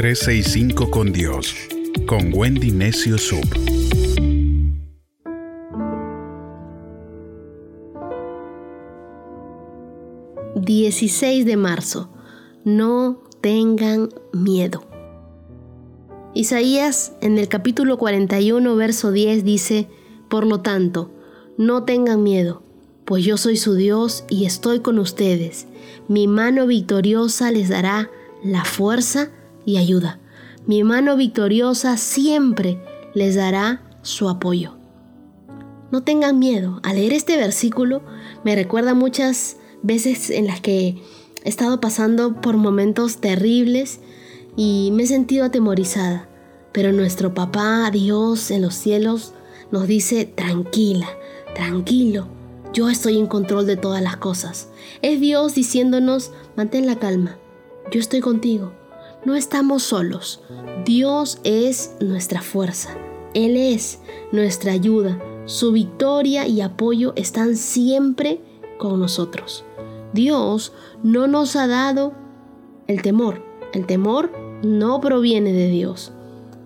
365 con Dios, con Wendy Necio Sub. ...16 de marzo... ...no tengan miedo... Isaías en el capítulo 41, verso 10 dice, Por lo tanto, no tengan miedo, pues yo soy su Dios y estoy con ustedes. Mi mano victoriosa les dará la fuerza y ayuda. Mi mano victoriosa siempre les dará su apoyo. No tengan miedo. Al leer este versículo me recuerda muchas veces en las que he estado pasando por momentos terribles y me he sentido atemorizada. Pero nuestro papá, Dios en los cielos, nos dice, tranquila, tranquilo, yo estoy en control de todas las cosas. Es Dios diciéndonos, mantén la calma, yo estoy contigo. No estamos solos. Dios es nuestra fuerza. Él es nuestra ayuda. Su victoria y apoyo están siempre con nosotros. Dios no nos ha dado el temor. El temor no proviene de Dios.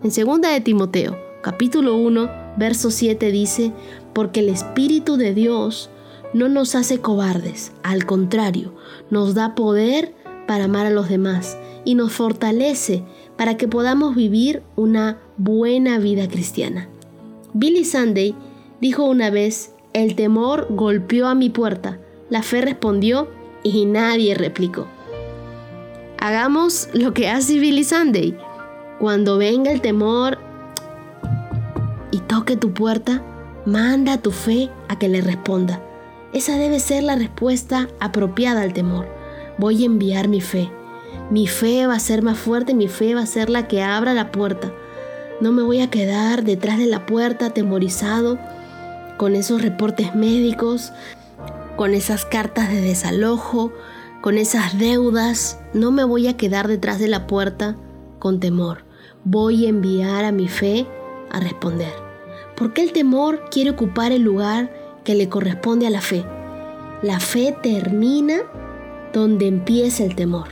En 2 de Timoteo, capítulo 1, verso 7 dice, porque el Espíritu de Dios no nos hace cobardes, al contrario, nos da poder para amar a los demás y nos fortalece para que podamos vivir una buena vida cristiana. Billy Sunday dijo una vez, el temor golpeó a mi puerta, la fe respondió y nadie replicó. Hagamos lo que hace Billy Sunday cuando venga el temor y toque tu puerta, manda tu fe a que le responda. Esa debe ser la respuesta apropiada al temor. Voy a enviar mi fe. Mi fe va a ser más fuerte, mi fe va a ser la que abra la puerta. No me voy a quedar detrás de la puerta atemorizado con esos reportes médicos, con esas cartas de desalojo, con esas deudas. No me voy a quedar detrás de la puerta con temor. Voy a enviar a mi fe a responder. Porque el temor quiere ocupar el lugar que le corresponde a la fe. La fe termina donde empieza el temor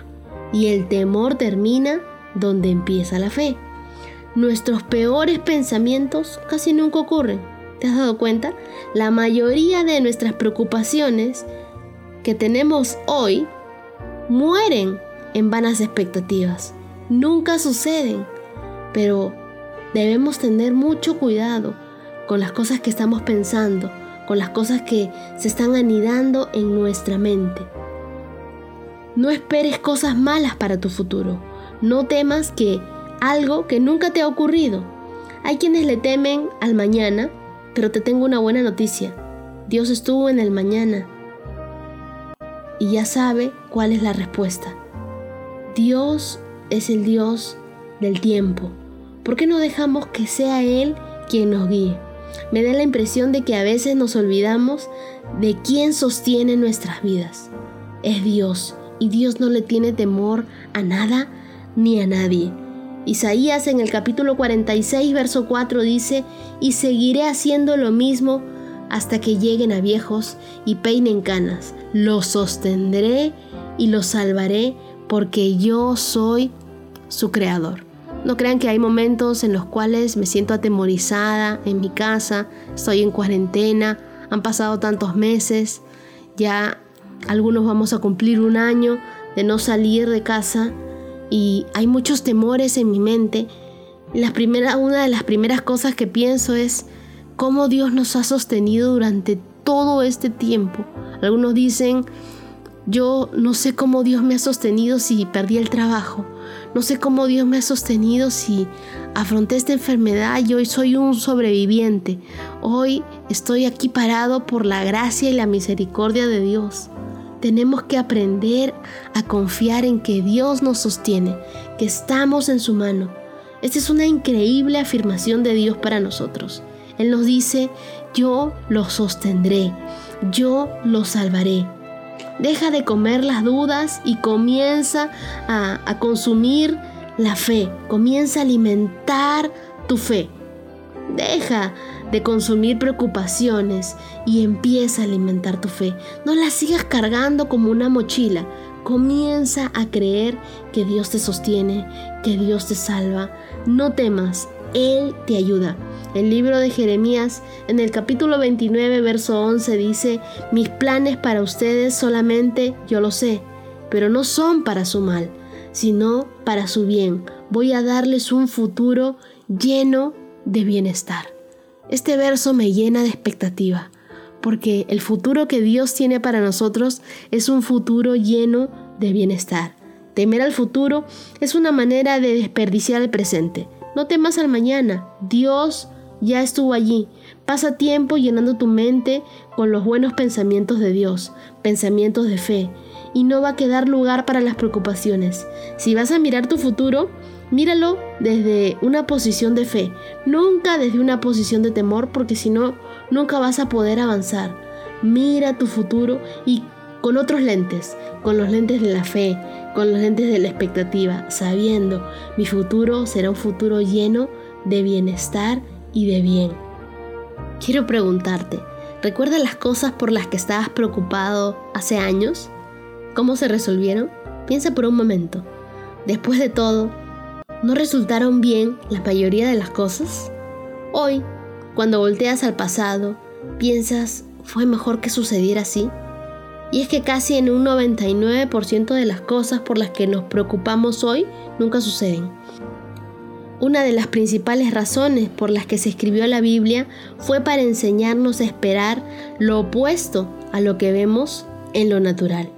y el temor termina donde empieza la fe. Nuestros peores pensamientos casi nunca ocurren. ¿Te has dado cuenta? La mayoría de nuestras preocupaciones que tenemos hoy mueren en vanas expectativas nunca suceden, pero debemos tener mucho cuidado con las cosas que estamos pensando, con las cosas que se están anidando en nuestra mente. No esperes cosas malas para tu futuro. No temas que algo que nunca te ha ocurrido. Hay quienes le temen al mañana, pero te tengo una buena noticia. Dios estuvo en el mañana y ya sabe cuál es la respuesta. Dios es el Dios del tiempo. ¿Por qué no dejamos que sea Él quien nos guíe? Me da la impresión de que a veces nos olvidamos de quién sostiene nuestras vidas. Es Dios, y Dios no le tiene temor a nada ni a nadie. Isaías en el capítulo 46, verso 4 dice, y seguiré haciendo lo mismo hasta que lleguen a viejos y peinen canas. Los sostendré y los salvaré porque yo soy su creador. No crean que hay momentos en los cuales me siento atemorizada en mi casa, estoy en cuarentena, han pasado tantos meses, ya algunos vamos a cumplir un año de no salir de casa y hay muchos temores en mi mente. La primera, una de las primeras cosas que pienso es cómo Dios nos ha sostenido durante todo este tiempo. Algunos dicen, yo no sé cómo Dios me ha sostenido si perdí el trabajo. No sé cómo Dios me ha sostenido si afronté esta enfermedad y hoy soy un sobreviviente. Hoy estoy aquí parado por la gracia y la misericordia de Dios. Tenemos que aprender a confiar en que Dios nos sostiene, que estamos en su mano. Esta es una increíble afirmación de Dios para nosotros. Él nos dice, yo lo sostendré, yo lo salvaré. Deja de comer las dudas y comienza a, consumir la fe. Comienza a alimentar tu fe. Deja de consumir preocupaciones y empieza a alimentar tu fe. No la sigas cargando como una mochila. Comienza a creer que Dios te sostiene, que Dios te salva. No temas, Él te ayuda. El libro de Jeremías en el capítulo 29, verso 11 dice, mis planes para ustedes solamente yo lo sé, pero no son para su mal, sino para su bien. Voy a darles un futuro lleno de bienestar. Este verso me llena de expectativa porque el futuro que Dios tiene para nosotros es un futuro lleno de bienestar. Temer al futuro es una manera de desperdiciar el presente. No temas al mañana, Dios ya estuvo allí. Pasa tiempo llenando tu mente con los buenos pensamientos de Dios, pensamientos de fe, y no va a quedar lugar para las preocupaciones. Si vas a mirar tu futuro, míralo desde una posición de fe, nunca desde una posición de temor, porque si no, nunca vas a poder avanzar. Mira tu futuro y con otros lentes, con los lentes de la fe, con los lentes de la expectativa, sabiendo mi futuro será un futuro lleno de bienestar y de bien. Quiero preguntarte, ¿recuerdas las cosas por las que estabas preocupado hace años? ¿Cómo se resolvieron? Piensa por un momento. Después de todo, ¿no resultaron bien la mayoría de las cosas? Hoy, cuando volteas al pasado, piensas, ¿fue mejor que sucediera así? Y es que casi en un 99% de las cosas por las que nos preocupamos hoy nunca suceden. Una de las principales razones por las que se escribió la Biblia fue para enseñarnos a esperar lo opuesto a lo que vemos en lo natural.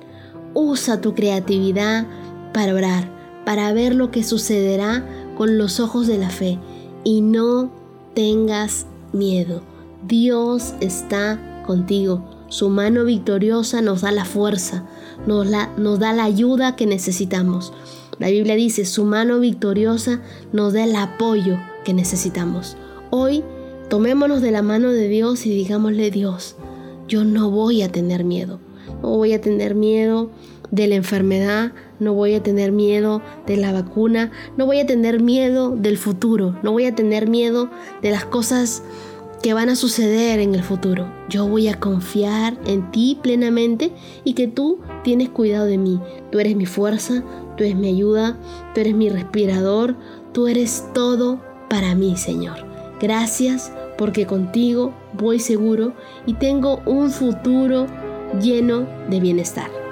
Usa tu creatividad para orar, para ver lo que sucederá con los ojos de la fe y no tengas miedo. Dios está contigo. Su mano victoriosa nos da la fuerza, nos, nos da la ayuda que necesitamos. La Biblia dice, su mano victoriosa nos da el apoyo que necesitamos. Hoy tomémonos de la mano de Dios y digámosle, Dios, yo no voy a tener miedo. No voy a tener miedo de la enfermedad, no voy a tener miedo de la vacuna, no voy a tener miedo del futuro, no voy a tener miedo de las cosas que van a suceder en el futuro. Yo voy a confiar en ti plenamente y que tú tienes cuidado de mí. Tú eres mi fuerza, tú eres mi ayuda, tú eres mi respirador, tú eres todo para mí, Señor. Gracias porque contigo voy seguro y tengo un futuro lleno de bienestar.